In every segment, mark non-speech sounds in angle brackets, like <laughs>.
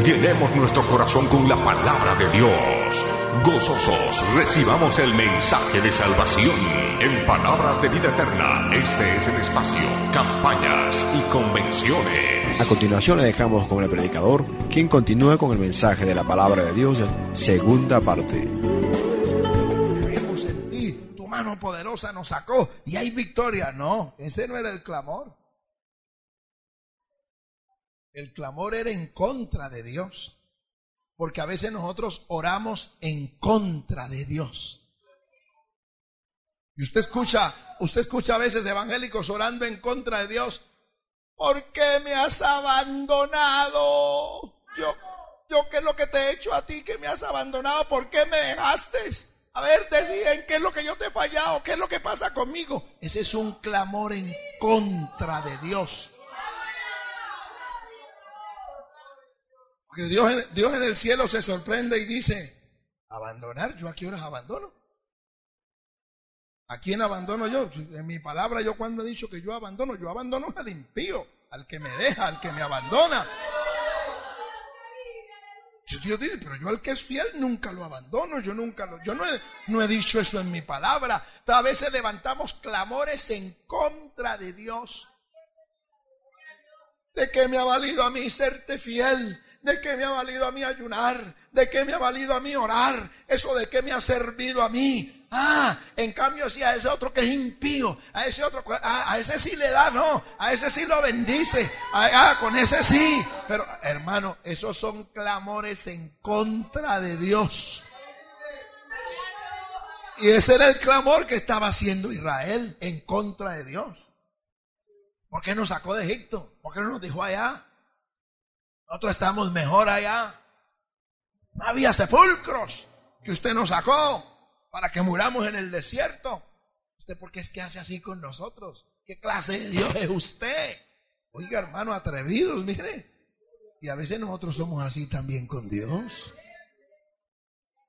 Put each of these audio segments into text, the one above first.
Llenemos nuestro corazón con la palabra de Dios. Gozosos recibamos el mensaje de salvación en Palabras de Vida Eterna. Este es el espacio, campañas y convenciones. A continuación le dejamos con el predicador, quien continúa con el mensaje de la palabra de Dios, segunda parte. Creemos en ti, tu mano poderosa nos sacó y hay victoria. No, ese no era el clamor. El clamor era en contra de Dios. Porque a veces nosotros oramos en contra de Dios. Y usted escucha, usted escucha a veces evangélicos orando en contra de Dios. ¿Por qué me has abandonado? Yo, yo qué es lo que te he hecho a ti que me has abandonado? ¿Por qué me dejaste? A ver, deciden qué es lo que yo te he fallado, qué es lo que pasa conmigo. Ese es un clamor en contra de Dios. Porque Dios, Dios en el cielo se sorprende y dice, abandonar, ¿yo a qué horas abandono? ¿A quién abandono yo? En mi palabra yo cuando he dicho que yo abandono, yo abandono al impío, al que me deja, al que me abandona. Dios dice, pero yo al que es fiel nunca lo abandono, yo nunca lo, yo no he, no he dicho eso en mi palabra. A veces levantamos clamores en contra de Dios. ¿De qué me ha valido a mí serte fiel? ¿De qué me ha valido a mí ayunar? ¿De qué me ha valido a mí orar? ¿Eso de qué me ha servido a mí? Ah, en cambio sí a ese otro que es impío, a ese otro, ah, a ese sí le da, no, a ese sí lo bendice, ah, con ese sí. Pero hermano, esos son clamores en contra de Dios. Y ese era el clamor que estaba haciendo Israel en contra de Dios. ¿Por qué nos sacó de Egipto? ¿Por qué no nos dejó allá? Nosotros estamos mejor allá. No había sepulcros que usted nos sacó para que muramos en el desierto. ¿Usted por qué es que hace así con nosotros? ¿Qué clase de Dios es usted? Oiga, hermano, atrevidos, mire. Y a veces nosotros somos así también con Dios.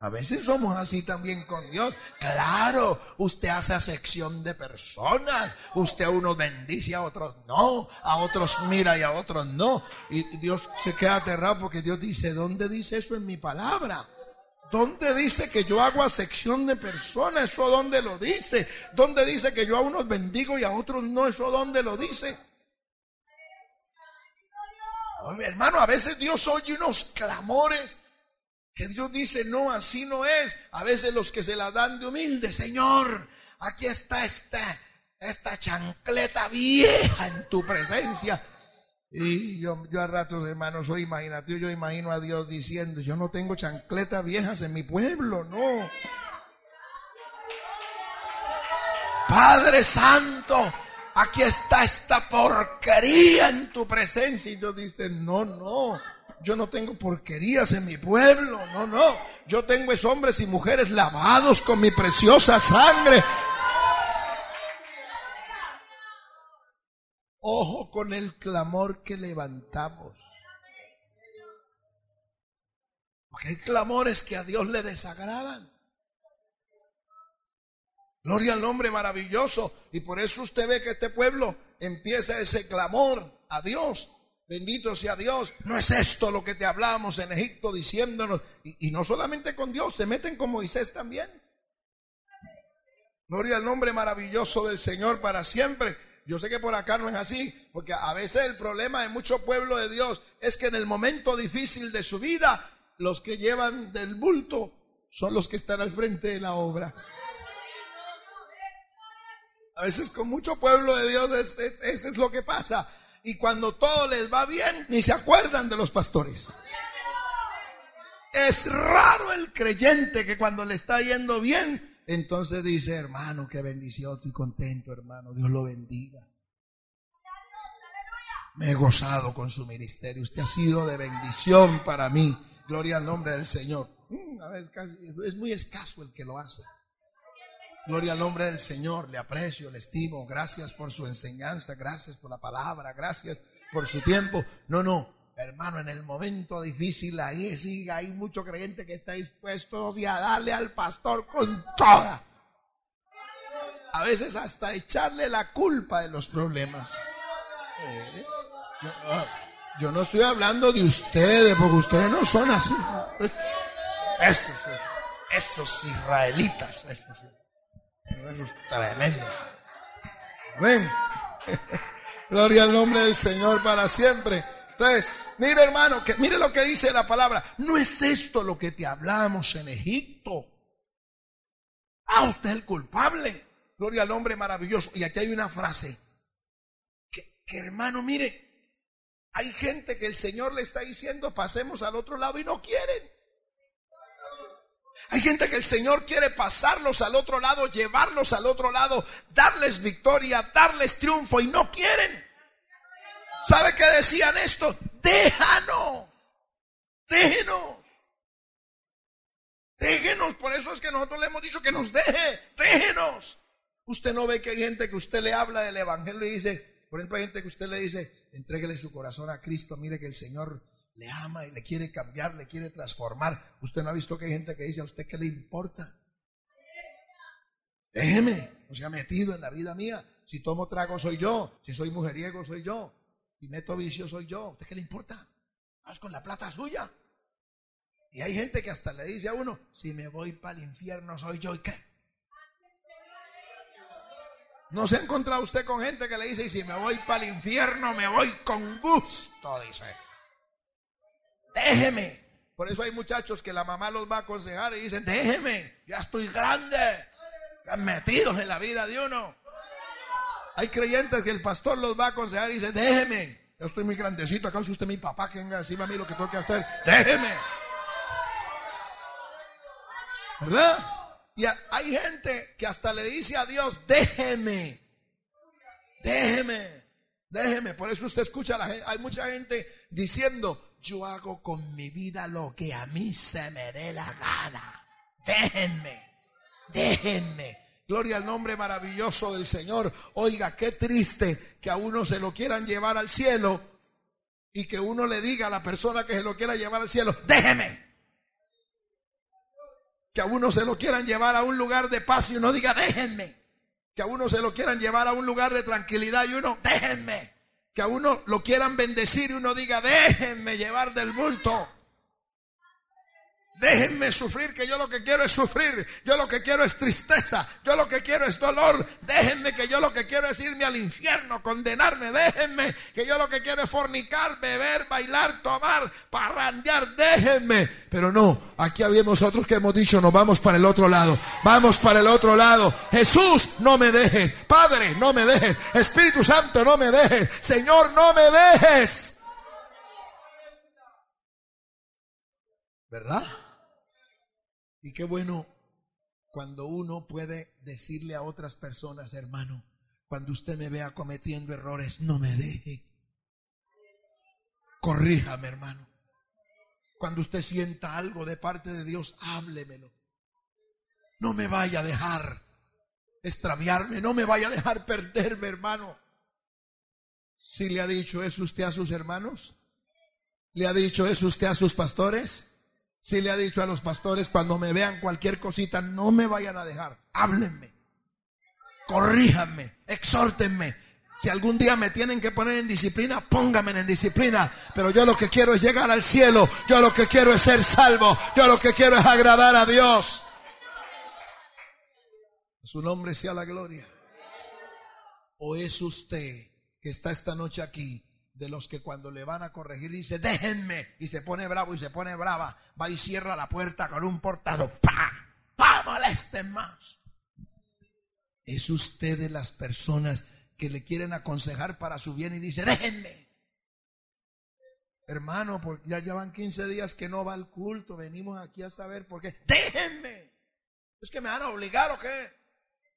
A veces somos así también con Dios. Claro, usted hace acepción de personas. Usted a unos bendice, a otros no. A otros mira y a otros no. Y Dios se queda aterrado porque Dios dice, ¿dónde dice eso en mi palabra? ¿Dónde dice que yo hago acepción de personas? ¿Eso dónde lo dice? ¿Dónde dice que yo a unos bendigo y a otros no? ¿Eso dónde lo dice? Hermano, a veces Dios oye unos clamores que Dios dice, no, así no es. A veces los que se la dan de humilde, Señor, aquí está esta, esta chancleta vieja en tu presencia. Y yo, yo a ratos, hermano, soy imaginativo, yo imagino a Dios diciendo, yo no tengo chancletas viejas en mi pueblo, no. Padre Santo, aquí está esta porquería en tu presencia. Y Dios dice, no, no, yo no tengo porquerías en mi pueblo, no, no. Yo tengo es hombres y mujeres lavados con mi preciosa sangre. Ojo con el clamor que levantamos. Porque hay clamores que a Dios le desagradan. Gloria al nombre maravilloso. Y por eso usted ve que este pueblo empieza ese clamor a Dios. Bendito sea Dios. No es esto lo que te hablamos en Egipto diciéndonos. Y, no solamente con Dios, se meten con Moisés también. Gloria al nombre maravilloso del Señor para siempre. Yo sé que por acá no es así, porque a veces el problema de mucho pueblo de Dios es que en el momento difícil de su vida, los que llevan del bulto son los que están al frente de la obra. A veces con mucho pueblo de Dios es, es- eso es lo que pasa. Y cuando todo les va bien, ni se acuerdan de los pastores. Es raro el creyente que cuando le está yendo bien, entonces dice, hermano, qué bendición, estoy contento, hermano, Dios lo bendiga. Me he gozado con su ministerio. Usted ha sido de bendición para mí. Gloria al nombre del Señor. Mm, a ver, es muy escaso el que lo hace. Gloria al nombre del Señor. Le aprecio, le estimo. Gracias por su enseñanza. Gracias por la palabra. Gracias por su tiempo. No, no. Hermano, en el momento difícil ahí sí hay mucho creyente que está dispuesto a darle al pastor con toda. A veces hasta echarle la culpa de los problemas. Eh, yo no estoy hablando de ustedes, porque ustedes no son así. Estos, esos israelitas, esos, esos tremendos. <laughs> Amén. Gloria al nombre del Señor para siempre. Entonces, mire hermano, que, mire lo que dice la palabra. No es esto lo que te hablamos en Egipto. Ah, usted es el culpable. Gloria al hombre maravilloso. Y aquí hay una frase. Que, que hermano, mire, hay gente que el Señor le está diciendo, pasemos al otro lado y no quieren. Hay gente que el Señor quiere pasarlos al otro lado, llevarlos al otro lado, darles victoria, darles triunfo y no quieren. ¿Sabe qué decían esto? Déjanos, déjenos. Déjenos, por eso es que nosotros le hemos dicho que nos deje, déjenos. Usted no ve que hay gente que usted le habla del evangelio y dice, por ejemplo, hay gente que usted le dice, entréguele su corazón a Cristo, mire que el Señor le ama y le quiere cambiar, le quiere transformar. Usted no ha visto que hay gente que dice a usted qué le importa. Déjeme, no se ha metido en la vida mía. Si tomo trago soy yo, si soy mujeriego soy yo, si meto vicio soy yo. ¿A usted qué le importa? Vas con la plata suya. Y hay gente que hasta le dice a uno, si me voy para el infierno soy yo y qué. ¿No se ha encontrado usted con gente que le dice, y si me voy para el infierno, me voy con gusto? Dice. Déjeme. Por eso hay muchachos que la mamá los va a aconsejar y dicen, déjeme, ya estoy grande. Metidos en la vida de uno. Hay creyentes que el pastor los va a aconsejar y dicen, déjeme. Yo estoy muy grandecito, acá si usted mi papá que venga encima a mí lo que tengo que hacer. Déjeme. ¿Verdad? Y hay gente que hasta le dice a Dios, déjeme, déjeme, déjeme. Por eso usted escucha a la gente, hay mucha gente diciendo, yo hago con mi vida lo que a mí se me dé la gana. Déjenme, déjenme. Gloria al nombre maravilloso del Señor. Oiga, qué triste que a uno se lo quieran llevar al cielo y que uno le diga a la persona que se lo quiera llevar al cielo, déjeme que a uno se lo quieran llevar a un lugar de paz y uno diga, déjenme. Que a uno se lo quieran llevar a un lugar de tranquilidad y uno, déjenme. Que a uno lo quieran bendecir y uno diga, déjenme llevar del bulto. Déjenme sufrir, que yo lo que quiero es sufrir. Yo lo que quiero es tristeza. Yo lo que quiero es dolor. Déjenme que yo lo que quiero es irme al infierno, condenarme. Déjenme que yo lo que quiero es fornicar, beber, bailar, tomar, parrandear. Déjenme. Pero no, aquí habíamos otros que hemos dicho, nos vamos para el otro lado. Vamos para el otro lado. Jesús, no me dejes. Padre, no me dejes. Espíritu Santo, no me dejes. Señor, no me dejes. ¿Verdad? Y qué bueno cuando uno puede decirle a otras personas, hermano, cuando usted me vea cometiendo errores, no me deje. Corríjame, hermano. Cuando usted sienta algo de parte de Dios, háblemelo. No me vaya a dejar extraviarme, no me vaya a dejar perderme, hermano. Si le ha dicho eso usted a sus hermanos, le ha dicho eso usted a sus pastores, si le ha dicho a los pastores, cuando me vean cualquier cosita, no me vayan a dejar. Háblenme. Corríjanme. Exhórtenme. Si algún día me tienen que poner en disciplina, pónganme en disciplina. Pero yo lo que quiero es llegar al cielo. Yo lo que quiero es ser salvo. Yo lo que quiero es agradar a Dios. Su nombre sea la gloria. ¿O es usted que está esta noche aquí de los que cuando le van a corregir dice, déjenme, y se pone bravo y se pone brava, va y cierra la puerta con un portado, ¡pa! ¡pa! molesten más! Es usted de las personas que le quieren aconsejar para su bien y dice, déjenme. Hermano, porque ya llevan 15 días que no va al culto, venimos aquí a saber por qué. Déjenme. Es que me van a obligar o qué.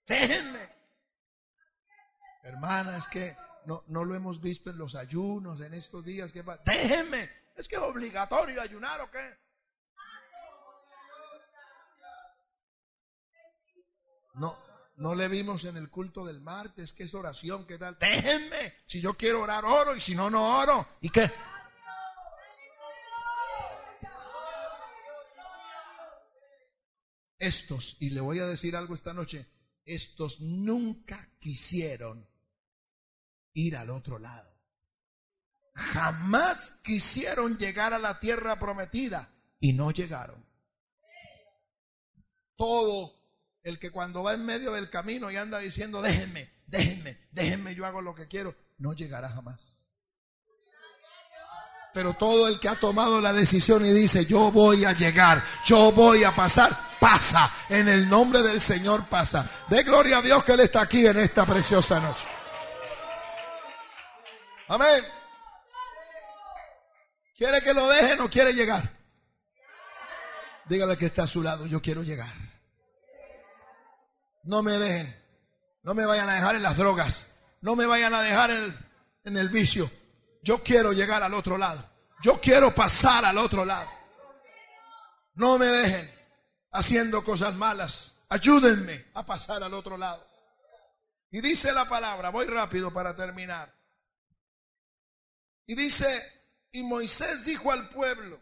Déjenme. Hermana, es que no, no lo hemos visto en los ayunos, en estos días. que va? Déjenme. Es que es obligatorio ayunar o qué. No, no le vimos en el culto del martes que es oración, ¿qué tal? Déjenme. Si yo quiero orar, oro y si no, no oro. ¿Y qué? Estos, y le voy a decir algo esta noche, estos nunca quisieron ir al otro lado. Jamás quisieron llegar a la tierra prometida y no llegaron. Todo el que cuando va en medio del camino y anda diciendo, déjenme, déjenme, déjenme, yo hago lo que quiero, no llegará jamás. Pero todo el que ha tomado la decisión y dice, yo voy a llegar, yo voy a pasar, pasa. En el nombre del Señor pasa. De gloria a Dios que Él está aquí en esta preciosa noche. Amén. ¿Quiere que lo dejen o quiere llegar? Dígale que está a su lado, yo quiero llegar. No me dejen. No me vayan a dejar en las drogas. No me vayan a dejar en el, vicio. Yo quiero llegar al otro lado. Yo quiero pasar al otro lado. No me dejen haciendo cosas malas. Ayúdenme a pasar al otro lado. Y dice la palabra, voy rápido para terminar. Y dice, y Moisés dijo al pueblo,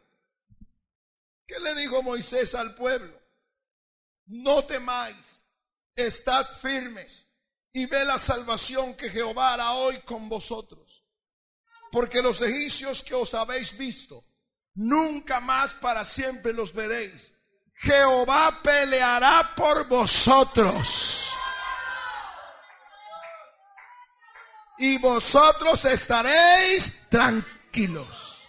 ¿qué le dijo Moisés al pueblo? No temáis, estad firmes y ve la salvación que Jehová hará hoy con vosotros. Porque los egipcios que os habéis visto, nunca más para siempre los veréis. Jehová peleará por vosotros. Y vosotros estaréis tranquilos.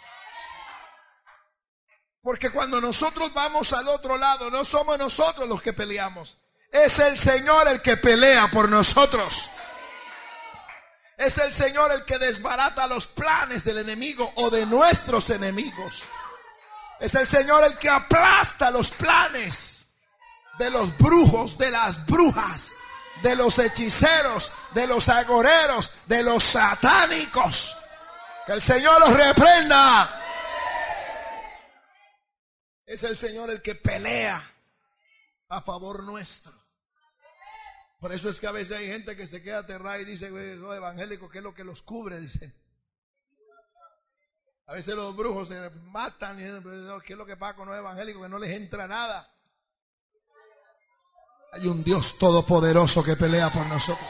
Porque cuando nosotros vamos al otro lado, no somos nosotros los que peleamos. Es el Señor el que pelea por nosotros. Es el Señor el que desbarata los planes del enemigo o de nuestros enemigos. Es el Señor el que aplasta los planes de los brujos, de las brujas, de los hechiceros, de los agoreros, de los satánicos. Que el Señor los reprenda. Es el Señor el que pelea a favor nuestro. Por eso es que a veces hay gente que se queda aterrada y dice, los evangélicos, ¿qué es lo que los cubre? Dice. A veces los brujos se matan y dicen, ¿qué es lo que pasa con los evangélicos? Que no les entra nada. Hay un Dios todopoderoso que pelea por nosotros.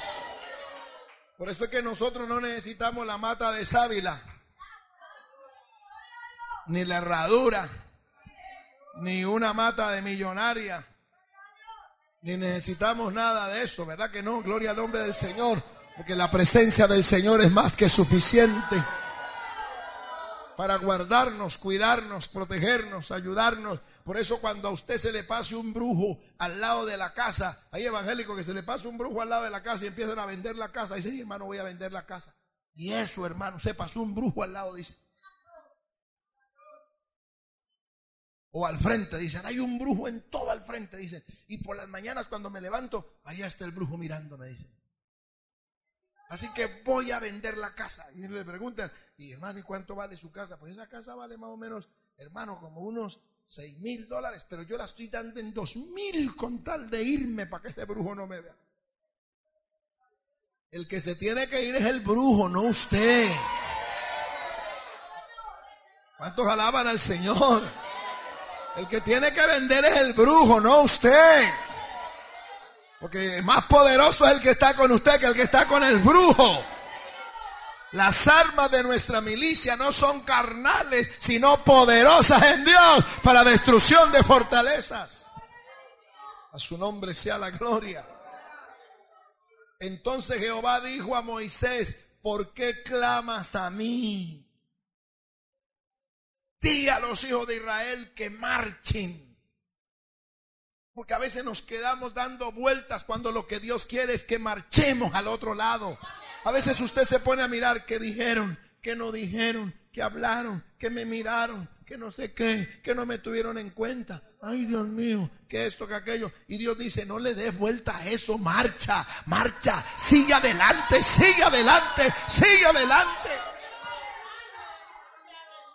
Por eso es que nosotros no necesitamos la mata de sábila, ni la herradura, ni una mata de millonaria ni necesitamos nada de eso, ¿verdad que no? Gloria al nombre del Señor, porque la presencia del Señor es más que suficiente para guardarnos, cuidarnos, protegernos, ayudarnos. Por eso cuando a usted se le pase un brujo al lado de la casa, hay evangélicos que se le pasa un brujo al lado de la casa y empiezan a vender la casa. Dicen, hermano, voy a vender la casa. Y eso, hermano, se pasó un brujo al lado, dice. o al frente, dicen, hay un brujo en todo al frente, dicen. Y por las mañanas cuando me levanto, allá está el brujo mirando, me dicen. Así que voy a vender la casa. Y le preguntan, y hermano, ¿y cuánto vale su casa? Pues esa casa vale más o menos, hermano, como unos seis mil dólares, pero yo la estoy dando en dos mil con tal de irme para que este brujo no me vea. El que se tiene que ir es el brujo, no usted. ¿Cuántos alaban al Señor? El que tiene que vender es el brujo, no usted. Porque más poderoso es el que está con usted que el que está con el brujo. Las armas de nuestra milicia no son carnales, sino poderosas en Dios para destrucción de fortalezas. A su nombre sea la gloria. Entonces Jehová dijo a Moisés, ¿por qué clamas a mí? Di a los hijos de Israel que marchen. Porque a veces nos quedamos dando vueltas cuando lo que Dios quiere es que marchemos al otro lado. A veces usted se pone a mirar qué dijeron, qué no dijeron, qué hablaron, qué me miraron, que no sé qué, que no me tuvieron en cuenta. Ay, Dios mío, que esto, que aquello. Y Dios dice, no le des vuelta a eso, marcha, marcha, sigue adelante, sigue adelante, sigue adelante.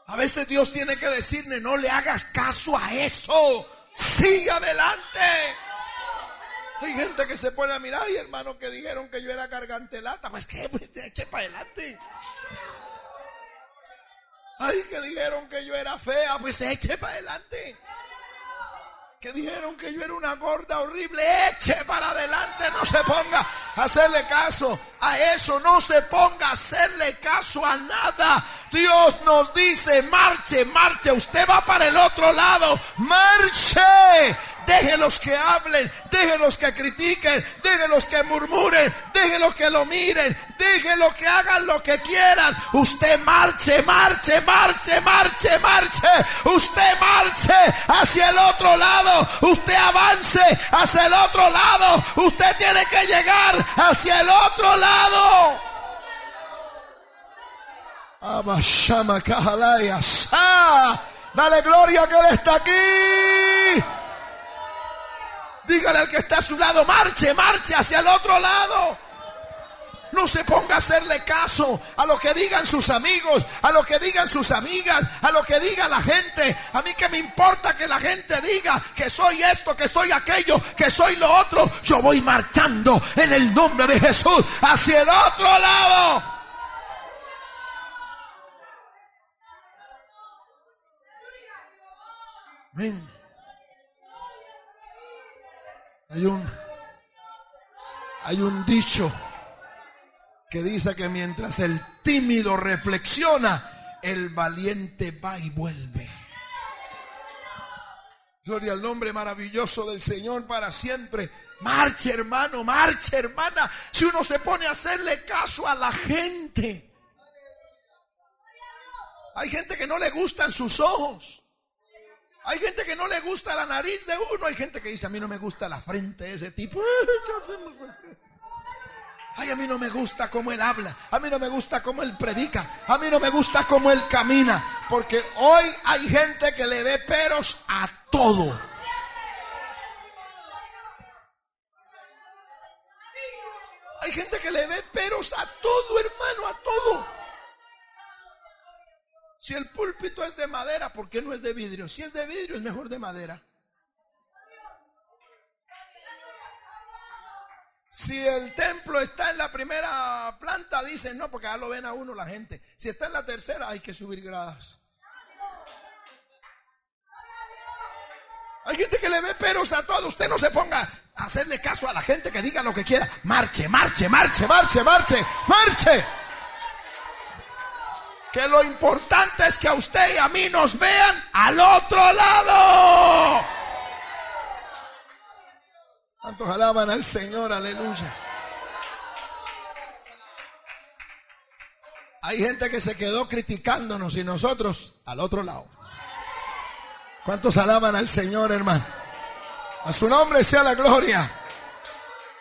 A veces Dios tiene que decirle, no le hagas caso a eso, sigue adelante. Hay gente que se pone a mirar y hermano que dijeron que yo era gargantelata. Pues que pues, eche para adelante. Ay, que dijeron que yo era fea. Pues eche para adelante. Que dijeron que yo era una gorda horrible. Eche para adelante. No se ponga a hacerle caso a eso. No se ponga a hacerle caso a nada. Dios nos dice, marche, marche. Usted va para el otro lado. Marche déjelos que hablen, déjelos que critiquen, déjelos que murmuren, déjelos que lo miren, déjelos que hagan lo que quieran. Usted marche, marche, marche, marche, marche. Usted marche hacia el otro lado. Usted avance hacia el otro lado. Usted tiene que llegar hacia el otro lado. Dale gloria que Él está aquí. Dígale al que está a su lado, marche, marche hacia el otro lado. No se ponga a hacerle caso a lo que digan sus amigos, a lo que digan sus amigas, a lo que diga la gente. A mí que me importa que la gente diga que soy esto, que soy aquello, que soy lo otro. Yo voy marchando en el nombre de Jesús hacia el otro lado. Amén. Hay un, hay un dicho que dice que mientras el tímido reflexiona, el valiente va y vuelve. Gloria al nombre maravilloso del Señor para siempre. Marche hermano, marche hermana. Si uno se pone a hacerle caso a la gente. Hay gente que no le gustan sus ojos. Hay gente que no le gusta la nariz de uno. Hay gente que dice, a mí no me gusta la frente de ese tipo. <laughs> Ay, a mí no me gusta cómo él habla. A mí no me gusta cómo él predica. A mí no me gusta cómo él camina. Porque hoy hay gente que le ve peros a todo. Hay gente que le ve peros a todo, hermano, a todo. Si el púlpito es de madera, ¿por qué no es de vidrio? Si es de vidrio, es mejor de madera. Si el templo está en la primera planta, dicen no, porque ya lo ven a uno la gente. Si está en la tercera, hay que subir gradas. Hay gente que le ve peros a todo. Usted no se ponga a hacerle caso a la gente que diga lo que quiera. Marche, marche, marche, marche, marche, marche que lo importante es que a usted y a mí nos vean al otro lado. ¿Cuántos alaban al Señor? Aleluya. Hay gente que se quedó criticándonos y nosotros al otro lado. ¿Cuántos alaban al Señor, hermano? A su nombre sea la gloria.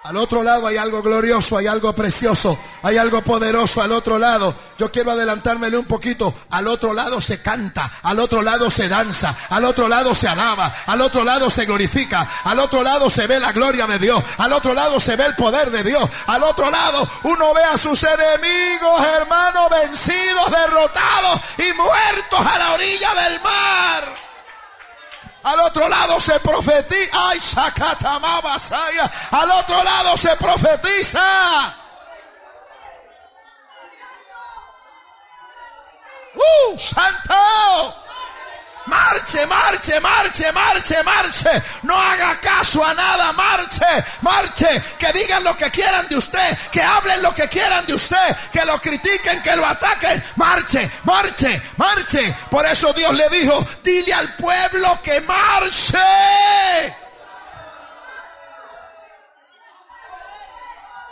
Al otro lado hay algo glorioso, hay algo precioso, hay algo poderoso al otro lado. Yo quiero adelantármele un poquito. Al otro lado se canta, al otro lado se danza, al otro lado se alaba, al otro lado se glorifica, al otro lado se ve la gloria de Dios, al otro lado se ve el poder de Dios, al otro lado uno ve a sus enemigos, hermanos, vencidos, derrotados y muertos a la orilla del mar. Al otro lado se profetiza. Ay, Al otro lado se profetiza. ¡Uh! ¡Santo! Marche, marche, marche, marche, marche. No haga caso a nada, marche, marche. Que digan lo que quieran de usted, que hablen lo que quieran de usted, que lo critiquen, que lo ataquen. Marche, marche, marche. Por eso Dios le dijo, dile al pueblo que marche.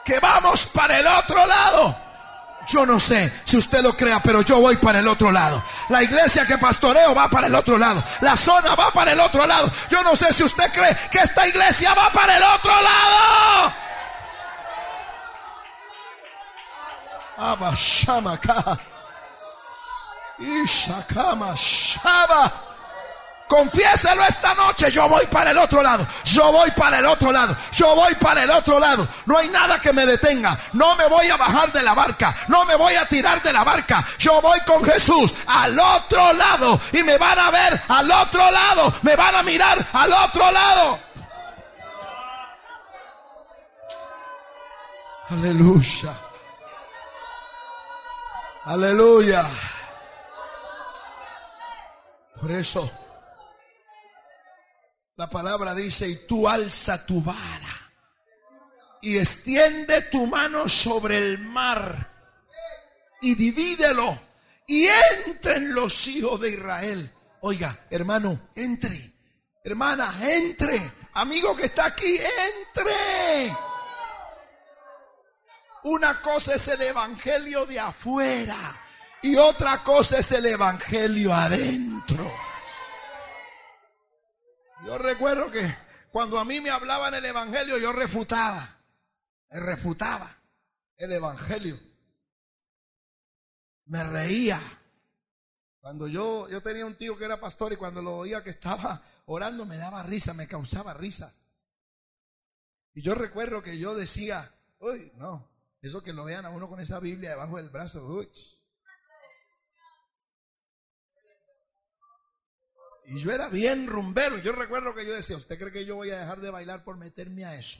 Que vamos para el otro lado. Yo no sé si usted lo crea, pero yo voy para el otro lado. La iglesia que pastoreo va para el otro lado. La zona va para el otro lado. Yo no sé si usted cree que esta iglesia va para el otro lado. Y Shakama Shaba. Confiéselo esta noche. Yo voy para el otro lado. Yo voy para el otro lado. Yo voy para el otro lado. No hay nada que me detenga. No me voy a bajar de la barca. No me voy a tirar de la barca. Yo voy con Jesús al otro lado. Y me van a ver al otro lado. Me van a mirar al otro lado. Aleluya. Aleluya. Por eso la palabra dice, y tú alza tu vara y extiende tu mano sobre el mar y divídelo y entren los hijos de Israel. Oiga, hermano, entre. Hermana, entre. Amigo que está aquí, entre. Una cosa es el evangelio de afuera y otra cosa es el evangelio adentro. Yo recuerdo que cuando a mí me hablaban el Evangelio, yo refutaba, refutaba el Evangelio. Me reía. Cuando yo, yo tenía un tío que era pastor y cuando lo oía que estaba orando me daba risa, me causaba risa. Y yo recuerdo que yo decía, uy, no, eso que lo vean a uno con esa Biblia debajo del brazo, uy, Y yo era bien rumbero. Yo recuerdo que yo decía, ¿usted cree que yo voy a dejar de bailar por meterme a eso?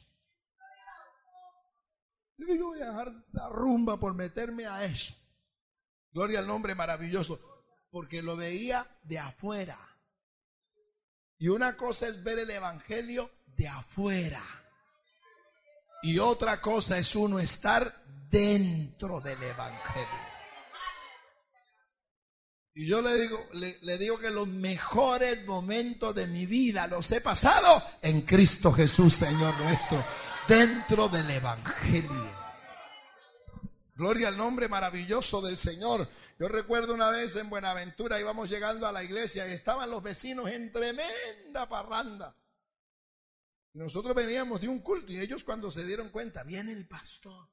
Yo voy a dejar la rumba por meterme a eso. Gloria al nombre maravilloso. Porque lo veía de afuera. Y una cosa es ver el Evangelio de afuera. Y otra cosa es uno estar dentro del Evangelio. Y yo le digo, le, digo que los mejores momentos de mi vida los he pasado en Cristo Jesús, Señor nuestro, dentro del Evangelio. Gloria al nombre maravilloso del Señor. Yo recuerdo una vez en Buenaventura íbamos llegando a la iglesia y estaban los vecinos en tremenda parranda. Nosotros veníamos de un culto y ellos cuando se dieron cuenta, viene el pastor.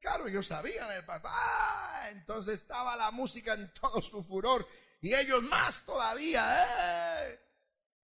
Claro, ellos sabían el papá. Ah, entonces estaba la música en todo su furor. Y ellos más todavía. Eh.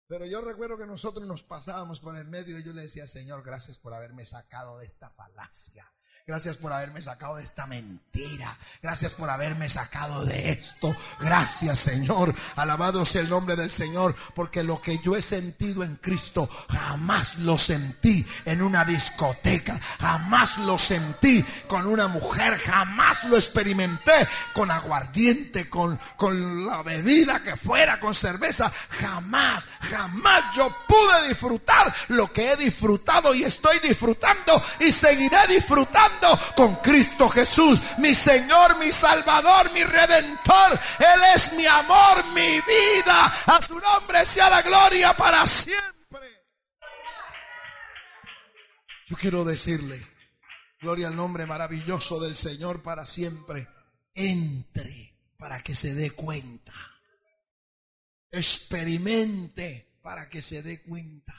Pero yo recuerdo que nosotros nos pasábamos por el medio y yo le decía, Señor, gracias por haberme sacado de esta falacia. Gracias por haberme sacado de esta mentira. Gracias por haberme sacado de esto. Gracias Señor. Alabado sea el nombre del Señor. Porque lo que yo he sentido en Cristo jamás lo sentí en una discoteca. Jamás lo sentí con una mujer. Jamás lo experimenté con aguardiente, con, con la bebida que fuera, con cerveza. Jamás, jamás yo pude disfrutar lo que he disfrutado y estoy disfrutando y seguiré disfrutando con Cristo Jesús, mi Señor, mi Salvador, mi Redentor. Él es mi amor, mi vida. A su nombre sea la gloria para siempre. Yo quiero decirle, gloria al nombre maravilloso del Señor para siempre. Entre para que se dé cuenta. Experimente para que se dé cuenta.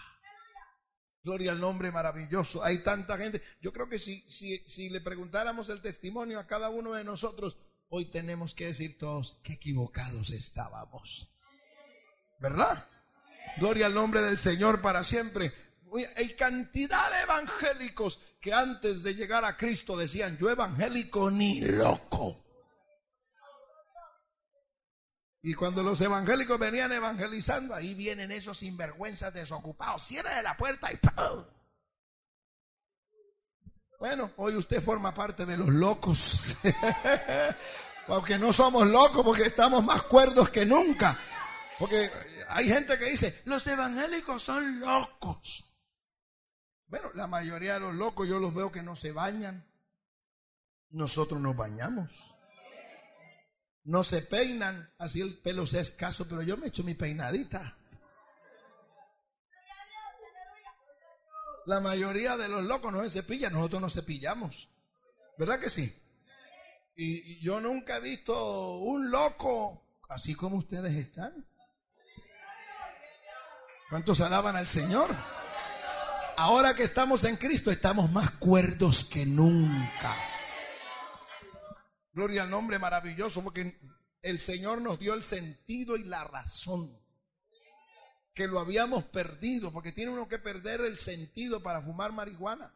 Gloria al nombre maravilloso. Hay tanta gente. Yo creo que si, si, si le preguntáramos el testimonio a cada uno de nosotros, hoy tenemos que decir todos que equivocados estábamos. ¿Verdad? Gloria al nombre del Señor para siempre. Hay cantidad de evangélicos que antes de llegar a Cristo decían, yo evangélico ni loco. Y cuando los evangélicos venían evangelizando, ahí vienen esos sinvergüenzas desocupados. Cierre la puerta y ¡pum! Bueno, hoy usted forma parte de los locos. <laughs> Aunque no somos locos porque estamos más cuerdos que nunca. Porque hay gente que dice, los evangélicos son locos. Bueno, la mayoría de los locos yo los veo que no se bañan. Nosotros nos bañamos no se peinan, así el pelo sea escaso, pero yo me echo mi peinadita. La mayoría de los locos no se cepillan, nosotros nos cepillamos. ¿Verdad que sí? Y yo nunca he visto un loco así como ustedes están. ¿Cuántos alaban al Señor? Ahora que estamos en Cristo, estamos más cuerdos que nunca. Gloria al nombre maravilloso, porque el Señor nos dio el sentido y la razón. Que lo habíamos perdido, porque tiene uno que perder el sentido para fumar marihuana.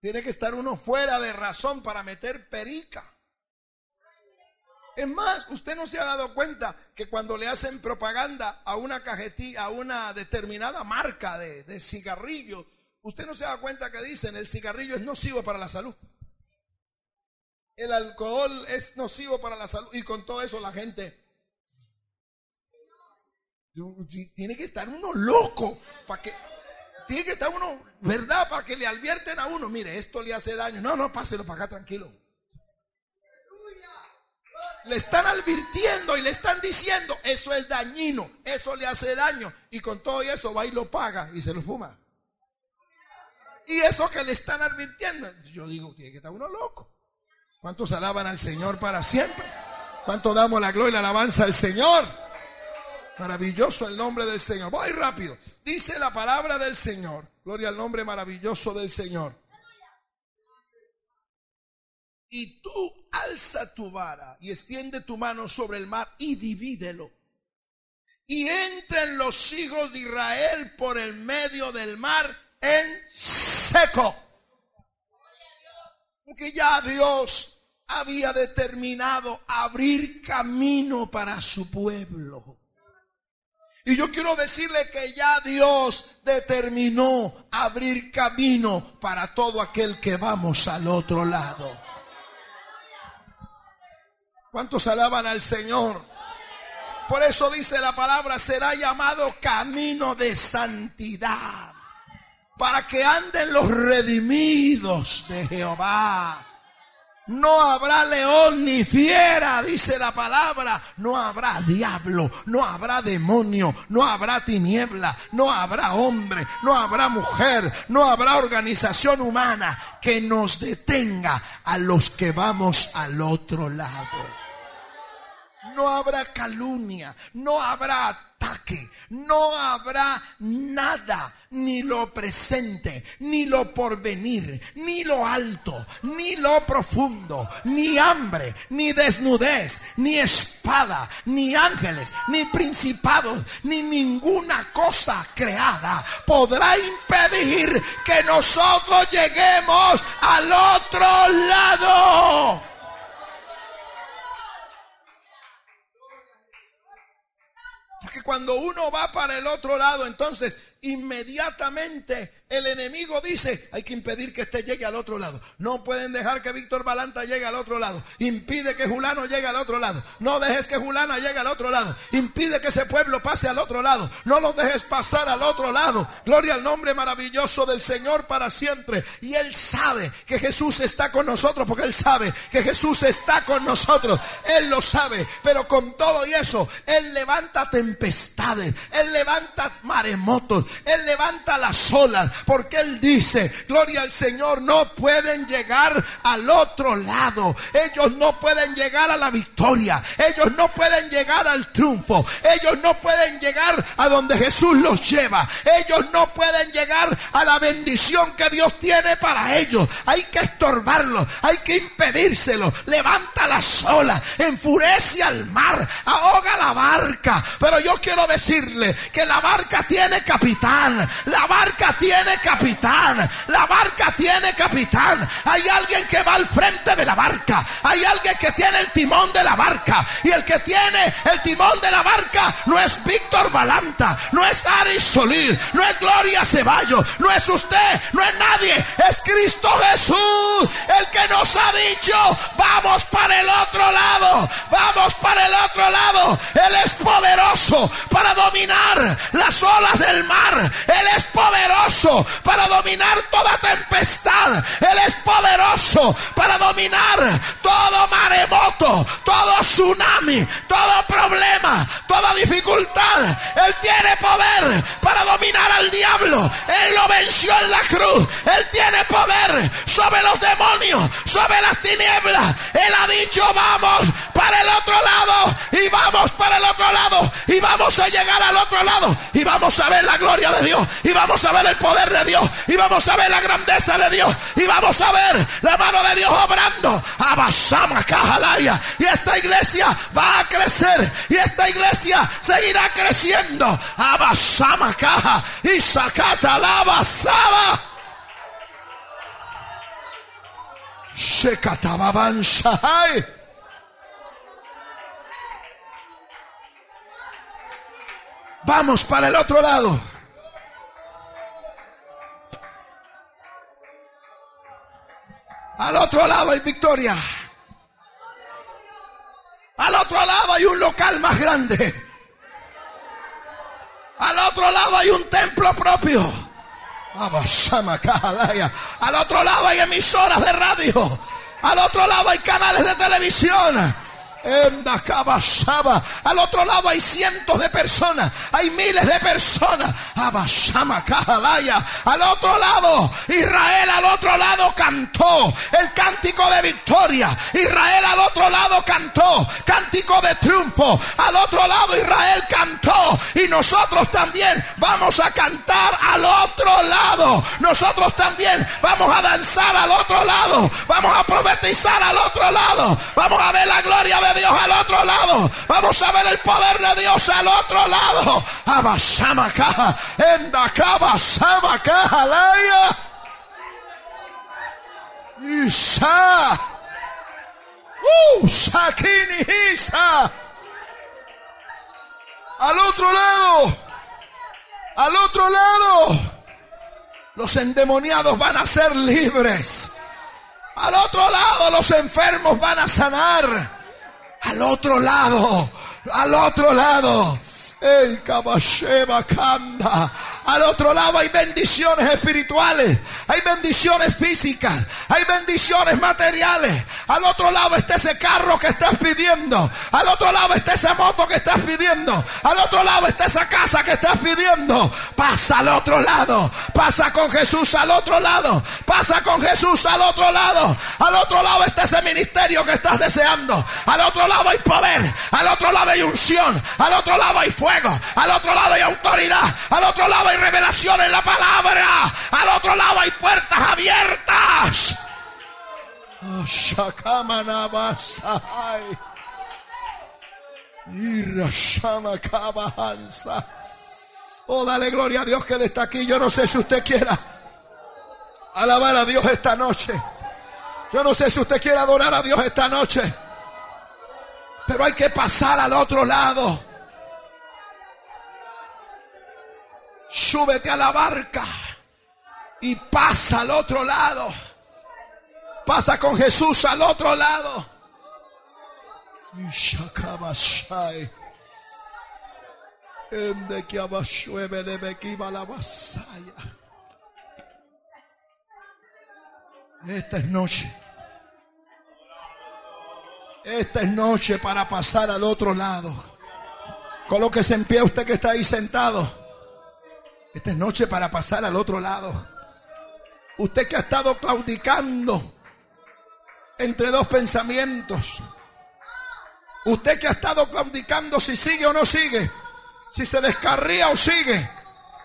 Tiene que estar uno fuera de razón para meter perica. Es más, usted no se ha dado cuenta que cuando le hacen propaganda a una cajetilla, a una determinada marca de, de cigarrillo, usted no se da cuenta que dicen el cigarrillo es nocivo para la salud el alcohol es nocivo para la salud y con todo eso la gente tiene que estar uno loco para que tiene que estar uno, ¿verdad? Para que le advierten a uno, mire, esto le hace daño. No, no, páselo para acá tranquilo. Le están advirtiendo y le están diciendo, eso es dañino, eso le hace daño. Y con todo eso va y lo paga y se lo fuma. Y eso que le están advirtiendo, yo digo, tiene que estar uno loco. ¿Cuántos alaban al Señor para siempre? ¿Cuánto damos la gloria y la alabanza al Señor? Maravilloso el nombre del Señor. Voy rápido. Dice la palabra del Señor. Gloria al nombre maravilloso del Señor. Y tú alza tu vara y extiende tu mano sobre el mar y divídelo. Y entren los hijos de Israel por el medio del mar en seco. Porque ya Dios había determinado abrir camino para su pueblo. Y yo quiero decirle que ya Dios determinó abrir camino para todo aquel que vamos al otro lado. ¿Cuántos alaban al Señor? Por eso dice la palabra, será llamado camino de santidad para que anden los redimidos de Jehová. No habrá león ni fiera, dice la palabra. No habrá diablo, no habrá demonio, no habrá tiniebla, no habrá hombre, no habrá mujer, no habrá organización humana que nos detenga a los que vamos al otro lado. No habrá calumnia, no habrá ataque, no habrá nada ni lo presente, ni lo porvenir, ni lo alto, ni lo profundo, ni hambre, ni desnudez, ni espada, ni ángeles, ni principados, ni ninguna cosa creada podrá impedir que nosotros lleguemos al otro lado. Cuando uno va para el otro lado, entonces inmediatamente el enemigo dice, hay que impedir que este llegue al otro lado. No pueden dejar que Víctor Balanta llegue al otro lado. Impide que Julano llegue al otro lado. No dejes que Julana llegue al otro lado. Impide que ese pueblo pase al otro lado. No los dejes pasar al otro lado. Gloria al nombre maravilloso del Señor para siempre. Y Él sabe que Jesús está con nosotros porque Él sabe que Jesús está con nosotros. Él lo sabe. Pero con todo y eso, Él levanta tempestades. Él levanta maremotos. Él levanta las olas porque Él dice, gloria al Señor, no pueden llegar al otro lado. Ellos no pueden llegar a la victoria. Ellos no pueden llegar al triunfo. Ellos no pueden llegar a donde Jesús los lleva. Ellos no pueden llegar a la bendición que Dios tiene para ellos. Hay que estorbarlo, hay que impedírselo. Levanta las olas, enfurece al mar, ahoga la barca. Pero yo quiero decirle que la barca tiene capitán. La barca tiene capitán. La barca tiene capitán. Hay alguien que va al frente de la barca. Hay alguien que tiene el timón de la barca. Y el que tiene el timón de la barca no es Víctor Balanta, no es Ari Solís, no es Gloria Ceballos, no es usted, no es nadie. Es Cristo Jesús el que nos ha dicho, vamos para el otro lado, vamos para el otro lado. Él es poderoso para dominar las olas del mar. Él es poderoso para dominar toda tempestad. Él es poderoso para dominar todo maremoto, todo tsunami, todo problema, toda dificultad. Él tiene poder para dominar al diablo. Él lo venció en la cruz. Él tiene poder sobre los demonios, sobre las tinieblas. Él ha dicho, vamos para el otro lado y vamos para el otro lado y vamos a llegar al otro lado y vamos a ver la gloria de Dios y vamos a ver el poder de Dios y vamos a ver la grandeza de Dios y vamos a ver mano de Dios obrando. Abasama Cajalaya. Y esta iglesia va a crecer y esta iglesia seguirá creciendo. Abasama Caja y Sacata la basaba. Shekatababan. Vamos para el otro lado. Al otro lado hay victoria. Al otro lado hay un local más grande. Al otro lado hay un templo propio. Al otro lado hay emisoras de radio. Al otro lado hay canales de televisión. Al otro lado hay cientos de personas, hay miles de personas. Al otro lado, Israel al otro lado cantó el cántico de victoria. Israel al otro lado cantó cántico de triunfo. Al otro lado Israel cantó y nosotros también vamos a cantar al otro lado. Nosotros también vamos a danzar al otro lado. Vamos a profetizar al otro lado. Vamos a ver la gloria de Dios al otro lado. Vamos a ver el poder de Dios al otro lado. Abashamaka, Endakaba, Samaka, Alaya. Isa. Uh, Shakini Isa. Al otro lado. Al otro lado. Los endemoniados van a ser libres. Al otro lado los enfermos van a sanar al otro lado, al otro lado. El Kanda. Al otro lado hay bendiciones espirituales, hay bendiciones físicas, hay bendiciones materiales. Al otro lado está ese carro que estás pidiendo. Al otro lado está esa moto que estás pidiendo. Al otro lado está esa casa que estás pidiendo. Pasa al otro lado. Pasa con Jesús al otro lado. Pasa con Jesús al otro lado. Al otro lado está ese ministerio que estás deseando. Al otro lado hay poder. Al otro lado hay unción. Al otro lado hay fuego. Al otro lado hay autoridad. Al otro lado hay revelación en la palabra. Al otro lado hay puertas abiertas. Oh, oh, dale gloria a Dios que Él está aquí. Yo no sé si usted quiera alabar a Dios esta noche. Yo no sé si usted quiere adorar a Dios esta noche. Pero hay que pasar al otro lado. Súbete a la barca y pasa al otro lado. Pasa con Jesús al otro lado. Esta es noche. Esta es noche para pasar al otro lado. Colóquese en pie usted que está ahí sentado. Esta es noche para pasar al otro lado. Usted que ha estado claudicando entre dos pensamientos. Usted que ha estado claudicando si sigue o no sigue. Si se descarría o sigue.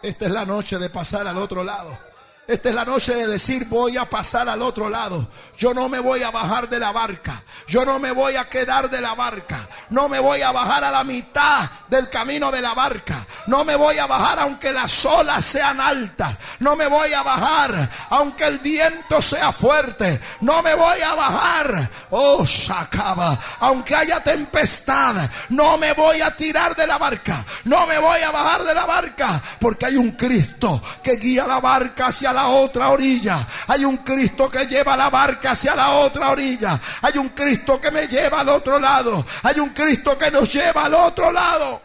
Esta es la noche de pasar al otro lado. Esta es la noche de decir voy a pasar al otro lado. Yo no me voy a bajar de la barca. Yo no me voy a quedar de la barca. No me voy a bajar a la mitad del camino de la barca. No me voy a bajar aunque las olas sean altas. No me voy a bajar aunque el viento sea fuerte. No me voy a bajar. Oh, sacaba. Aunque haya tempestad. No me voy a tirar de la barca. No me voy a bajar de la barca. Porque hay un Cristo que guía la barca hacia la otra orilla. Hay un Cristo que lleva la barca hacia la otra orilla. Hay un Cristo que me lleva al otro lado. Hay un Cristo que nos lleva al otro lado.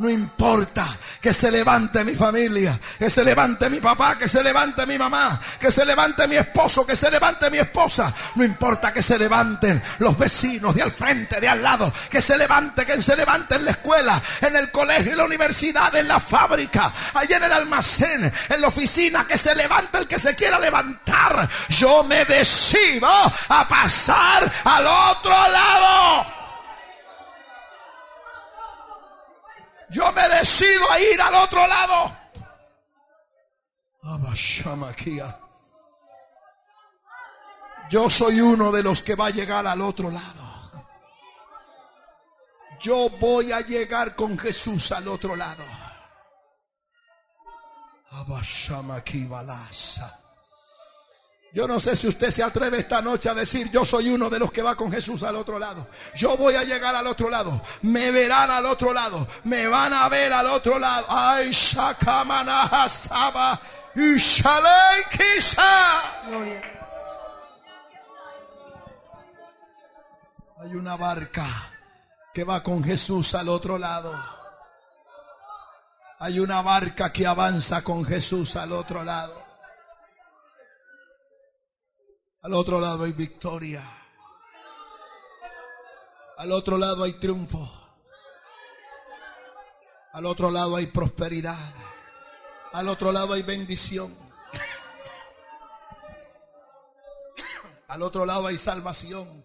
No importa que se levante mi familia, que se levante mi papá, que se levante mi mamá, que se levante mi esposo, que se levante mi esposa. No importa que se levanten los vecinos de al frente, de al lado, que se levante, que se levante en la escuela, en el colegio, en la universidad, en la fábrica, allá en el almacén, en la oficina, que se levante el que se quiera levantar. Yo me decido a pasar al otro lado. Yo me decido a ir al otro lado. Yo soy uno de los que va a llegar al otro lado. Yo voy a llegar con Jesús al otro lado. Yo no sé si usted se atreve esta noche a decir, yo soy uno de los que va con Jesús al otro lado. Yo voy a llegar al otro lado. Me verán al otro lado. Me van a ver al otro lado. Ay, Shakamana Saba. Y Hay una barca que va con Jesús al otro lado. Hay una barca que avanza con Jesús al otro lado. Al otro lado hay victoria. Al otro lado hay triunfo. Al otro lado hay prosperidad. Al otro lado hay bendición. Al otro lado hay salvación.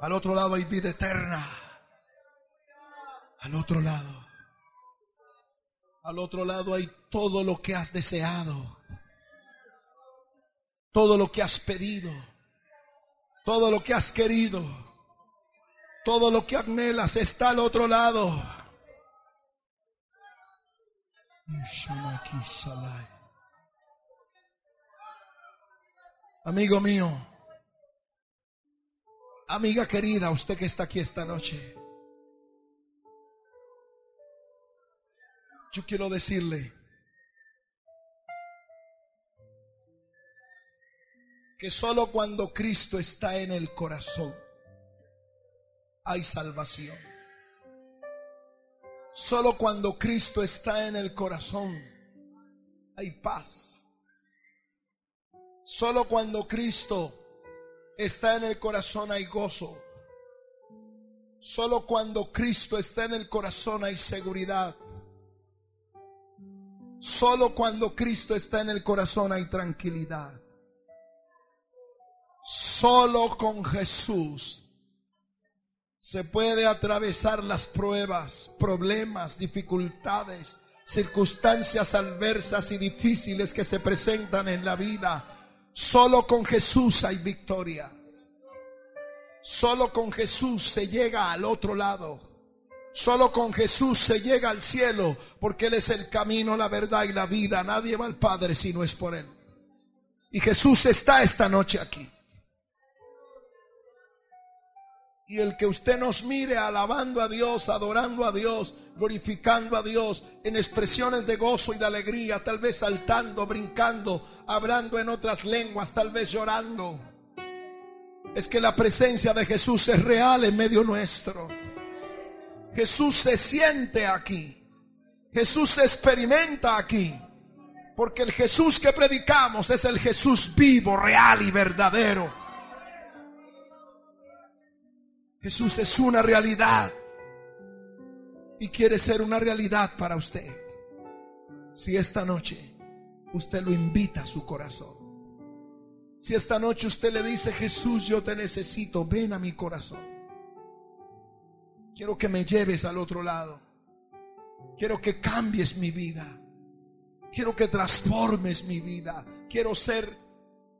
Al otro lado hay vida eterna. Al otro lado. Al otro lado hay todo lo que has deseado. Todo lo que has pedido. Todo lo que has querido. Todo lo que anhelas está al otro lado. Amigo mío, amiga querida, usted que está aquí esta noche, yo quiero decirle que solo cuando Cristo está en el corazón hay salvación. Solo cuando Cristo está en el corazón hay paz. Solo cuando Cristo está en el corazón hay gozo. Solo cuando Cristo está en el corazón hay seguridad. Solo cuando Cristo está en el corazón hay tranquilidad. Solo con Jesús se puede atravesar las pruebas, problemas, dificultades, circunstancias adversas y difíciles que se presentan en la vida. Solo con Jesús hay victoria. Solo con Jesús se llega al otro lado. Solo con Jesús se llega al cielo, porque Él es el camino, la verdad y la vida. Nadie va al Padre si no es por Él. Y Jesús está esta noche aquí. Y el que usted nos mire alabando a Dios, adorando a Dios, glorificando a Dios en expresiones de gozo y de alegría, tal vez saltando, brincando, hablando en otras lenguas, tal vez llorando. Es que la presencia de Jesús es real en medio nuestro. Jesús se siente aquí. Jesús se experimenta aquí. Porque el Jesús que predicamos es el Jesús vivo, real y verdadero Jesús es una realidad y quiere ser una realidad para usted. Si esta noche usted lo invita a su corazón. Si esta noche usted le dice, Jesús, yo te necesito, ven a mi corazón. Quiero que me lleves al otro lado. Quiero que cambies mi vida. Quiero que transformes mi vida. Quiero ser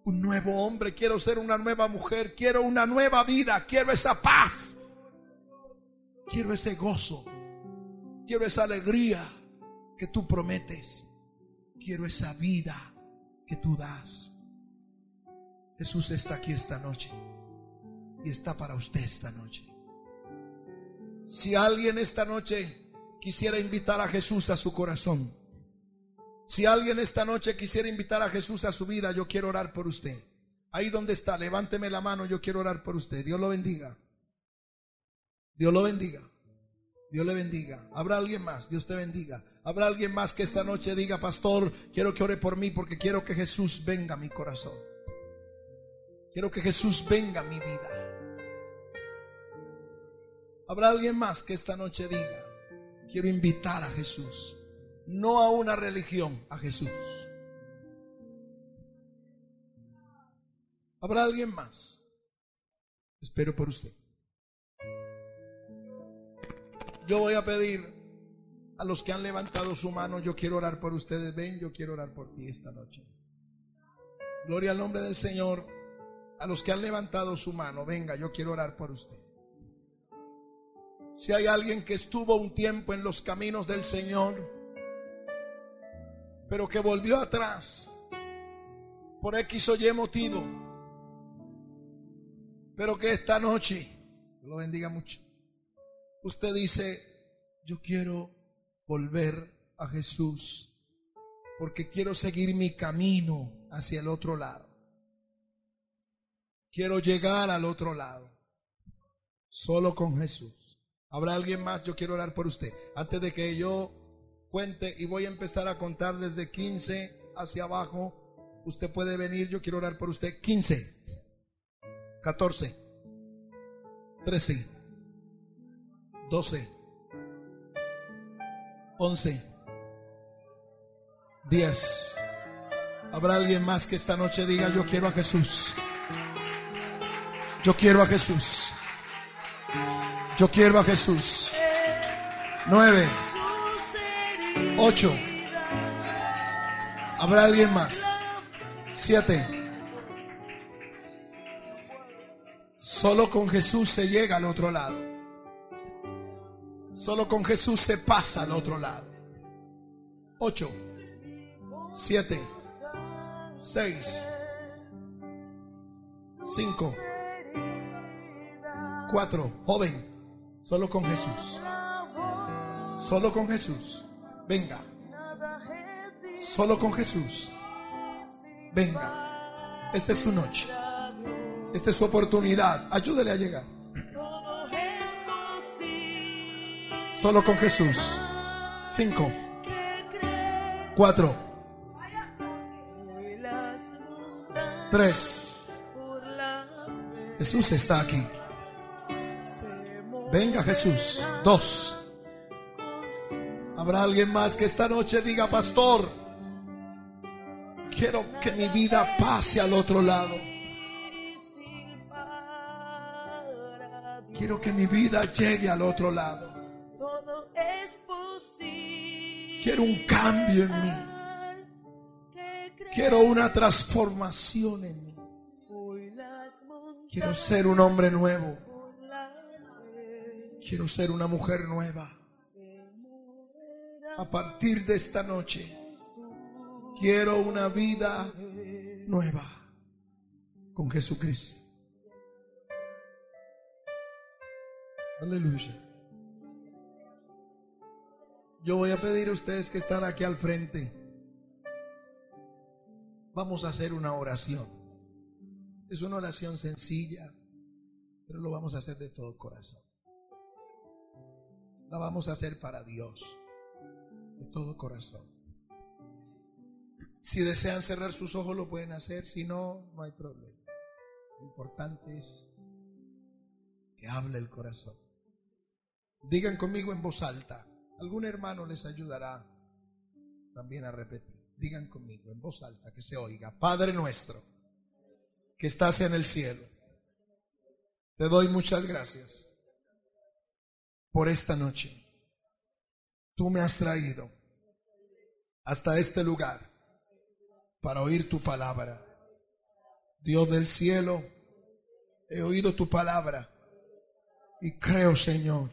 un nuevo hombre, quiero ser una nueva mujer, quiero una nueva vida, quiero esa paz, quiero ese gozo, quiero esa alegría que tú prometes, quiero esa vida que tú das. Jesús está aquí esta noche y está para usted esta noche. Si alguien esta noche quisiera invitar a Jesús a su corazón, si alguien esta noche quisiera invitar a Jesús a su vida, yo quiero orar por usted. Ahí donde está, levánteme la mano, yo quiero orar por usted. Dios lo bendiga. Dios lo bendiga. Dios le bendiga. Habrá alguien más, Dios te bendiga. Habrá alguien más que esta noche diga, pastor, quiero que ore por mí porque quiero que Jesús venga a mi corazón. Quiero que Jesús venga a mi vida. Habrá alguien más que esta noche diga, quiero invitar a Jesús no a una religión, a Jesús. ¿Habrá alguien más? Espero por usted. Yo voy a pedir A los que han levantado su mano, yo quiero orar por ustedes. Ven, yo quiero orar por ti esta noche. Gloria al nombre del Señor. A los que han levantado su mano, venga, yo quiero orar por usted. Si hay alguien que estuvo un tiempo en los caminos del Señor, pero que volvió atrás por X o Y motivo, pero que esta noche, lo bendiga mucho, usted dice, yo quiero volver a Jesús porque quiero seguir mi camino hacia el otro lado. Quiero llegar al otro lado. Solo con Jesús. ¿Habrá alguien más? Yo quiero orar por usted. Antes de que yo cuente y voy a empezar a contar desde 15 hacia abajo, usted puede venir. Yo quiero orar por usted. 15, 14, 13, 12, 11, 10. ¿Habrá alguien más que esta noche diga, yo quiero a Jesús? Yo quiero a Jesús. Yo quiero a Jesús. 9, 8. ¿Habrá alguien más? 7. Solo con Jesús se llega al otro lado. Solo con Jesús se pasa al otro lado. 8, 7, 6, 5, 4. Joven, solo con Jesús. Solo con Jesús. Venga. Solo con Jesús. Venga. Esta es su noche. Esta es su oportunidad. Ayúdele a llegar. Solo con Jesús. Cinco. Cuatro. Tres. Jesús está aquí. Venga Jesús. Dos. Habrá alguien más que esta noche diga, pastor, quiero que mi vida pase al otro lado. Quiero que mi vida llegue al otro lado. Quiero un cambio en mí. Quiero una transformación en mí. Quiero ser un hombre nuevo. Quiero ser una mujer nueva. A partir de esta noche, quiero una vida nueva con Jesucristo. Aleluya. Yo voy a pedir a ustedes que están aquí al frente. Vamos a hacer una oración. Es una oración sencilla, pero lo vamos a hacer de todo corazón. La vamos a hacer para Dios, de todo corazón. Si desean cerrar sus ojos lo pueden hacer, si no, no hay problema. Lo importante es que hable el corazón. Digan conmigo en voz alta. Algún hermano les ayudará también a repetir. Digan conmigo en voz alta que se oiga. Padre nuestro, que estás en el cielo, te doy muchas gracias por esta noche. Tú me has traído hasta este lugar para oír tu palabra. Dios del cielo, he oído tu palabra y creo, Señor,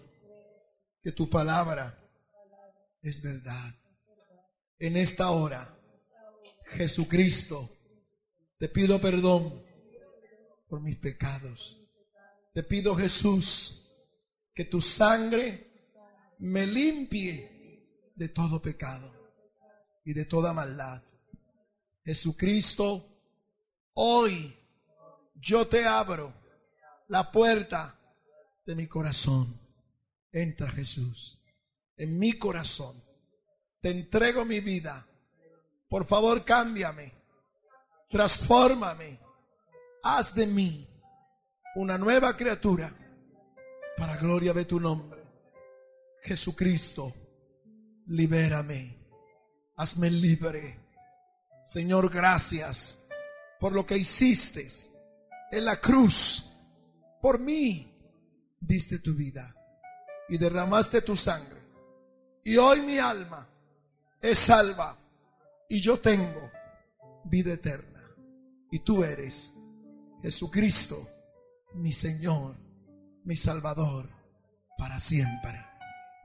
que tu palabra es verdad. En esta hora, Jesucristo, te pido perdón por mis pecados. Te pido, Jesús, que tu sangre me limpie de todo pecado y de toda maldad. Jesucristo, hoy yo te abro la puerta de mi corazón. Entra Jesús en mi corazón. Te entrego mi vida. Por favor, cámbiame. Transfórmame. Haz de mí una nueva criatura para gloria de tu nombre. Jesucristo, libérame. Hazme libre. Señor, gracias por lo que hiciste en la cruz. Por mí diste tu vida y derramaste tu sangre Y hoy mi alma es salva y yo tengo vida eterna. Y tú eres Jesucristo, mi Señor, mi Salvador, para siempre.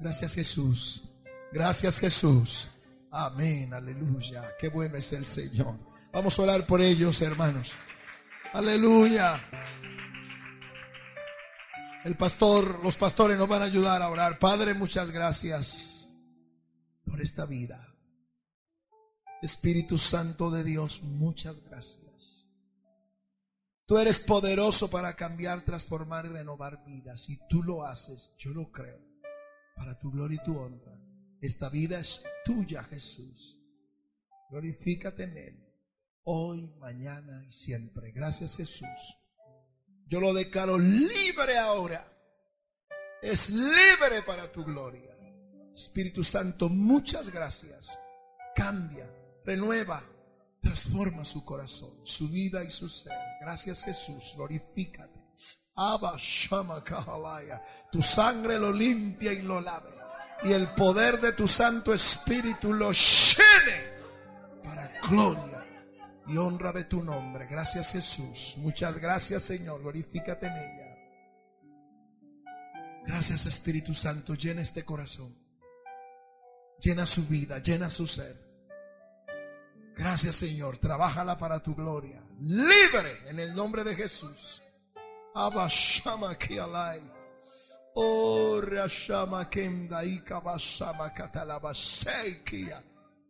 Gracias Jesús. Gracias Jesús. Amén, aleluya. Qué bueno es el Señor. Vamos a orar por ellos, hermanos. Aleluya. El pastor, los pastores nos van a ayudar a orar. Padre, muchas gracias por esta vida. Espíritu Santo de Dios, muchas gracias. Tú eres poderoso para cambiar, transformar y renovar vidas. Y tú lo haces, yo lo creo, para tu gloria y tu honra. Esta vida es tuya, Jesús. Glorifícate en Él, hoy, mañana y siempre. Gracias, Jesús. Yo lo declaro libre ahora. Es libre para tu gloria. Espíritu Santo, muchas gracias. Cambia, renueva, transforma su corazón, su vida y su ser. Gracias Jesús, glorifícate. Abba Shama Kahalaya. Tu sangre lo limpia y lo lave. Y el poder de tu Santo Espíritu lo llene para gloria y honra de tu nombre. Gracias Jesús. Muchas gracias Señor. Glorifícate en ella. Gracias Espíritu Santo. Llena este corazón. Llena su vida, llena su ser. Gracias Señor. Trabájala para tu gloria. Libre en el nombre de Jesús. Abashama kialai.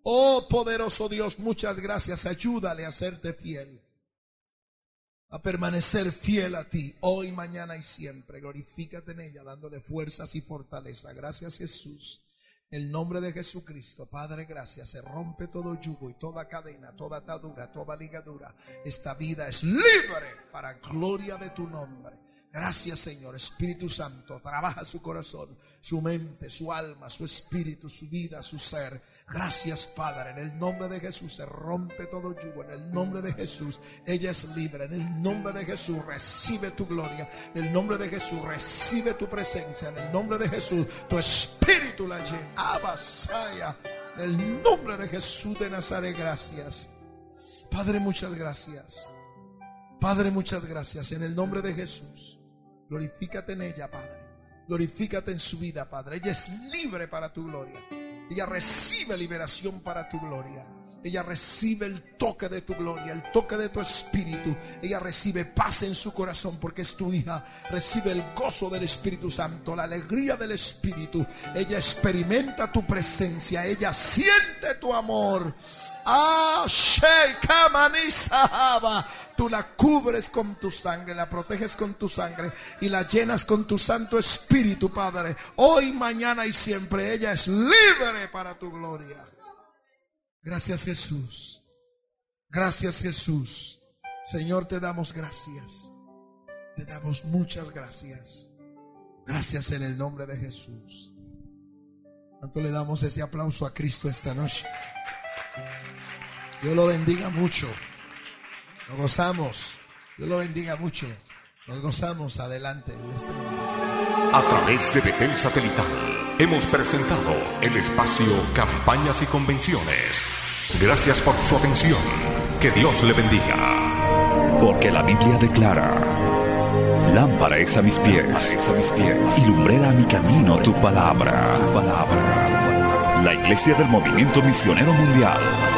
Oh, poderoso Dios, muchas gracias. Ayúdale a serte fiel. A permanecer fiel a ti hoy, mañana y siempre. Glorifícate en ella, dándole fuerzas y fortaleza. Gracias Jesús. En el nombre de Jesucristo, Padre, gracias. Se rompe todo yugo y toda cadena, toda atadura, toda ligadura. Esta vida es libre para gloria de tu nombre. Gracias Señor, Espíritu Santo, trabaja su corazón, su mente, su alma, su espíritu, su vida, su ser. Gracias Padre, en el nombre de Jesús se rompe todo yugo, en el nombre de Jesús ella es libre, en el nombre de Jesús recibe tu gloria, en el nombre de Jesús recibe tu presencia, en el nombre de Jesús tu espíritu la llena, abasaya, en el nombre de Jesús de Nazaret, gracias. Padre, muchas gracias. Padre, muchas gracias en el nombre de Jesús. Glorifícate en ella, Padre. Glorifícate en su vida, Padre. Ella es libre para tu gloria. Ella recibe liberación para tu gloria. Ella recibe el toque de tu gloria, el toque de tu espíritu. Ella recibe paz en su corazón porque es tu hija. Recibe el gozo del Espíritu Santo, la alegría del Espíritu. Ella experimenta tu presencia. Ella siente tu amor. Ah, Tú la cubres con tu sangre, la proteges con tu sangre y la llenas con tu Santo Espíritu, Padre. Hoy, mañana y siempre ella es libre para tu gloria. Gracias Jesús. Gracias Jesús. Señor, te damos gracias. Te damos muchas gracias. Gracias en el nombre de Jesús. Tanto le damos ese aplauso a Cristo esta noche. Dios lo bendiga mucho. Nos gozamos. Dios lo bendiga mucho. Nos gozamos adelante de este A través de Betel Satelital hemos presentado el espacio Campañas y Convenciones. Gracias por su atención. Que Dios le bendiga. Porque la Biblia declara, lámpara es a mis pies, a mis pies y lumbrera a mi camino tu palabra. tu palabra. La Iglesia del Movimiento Misionero Mundial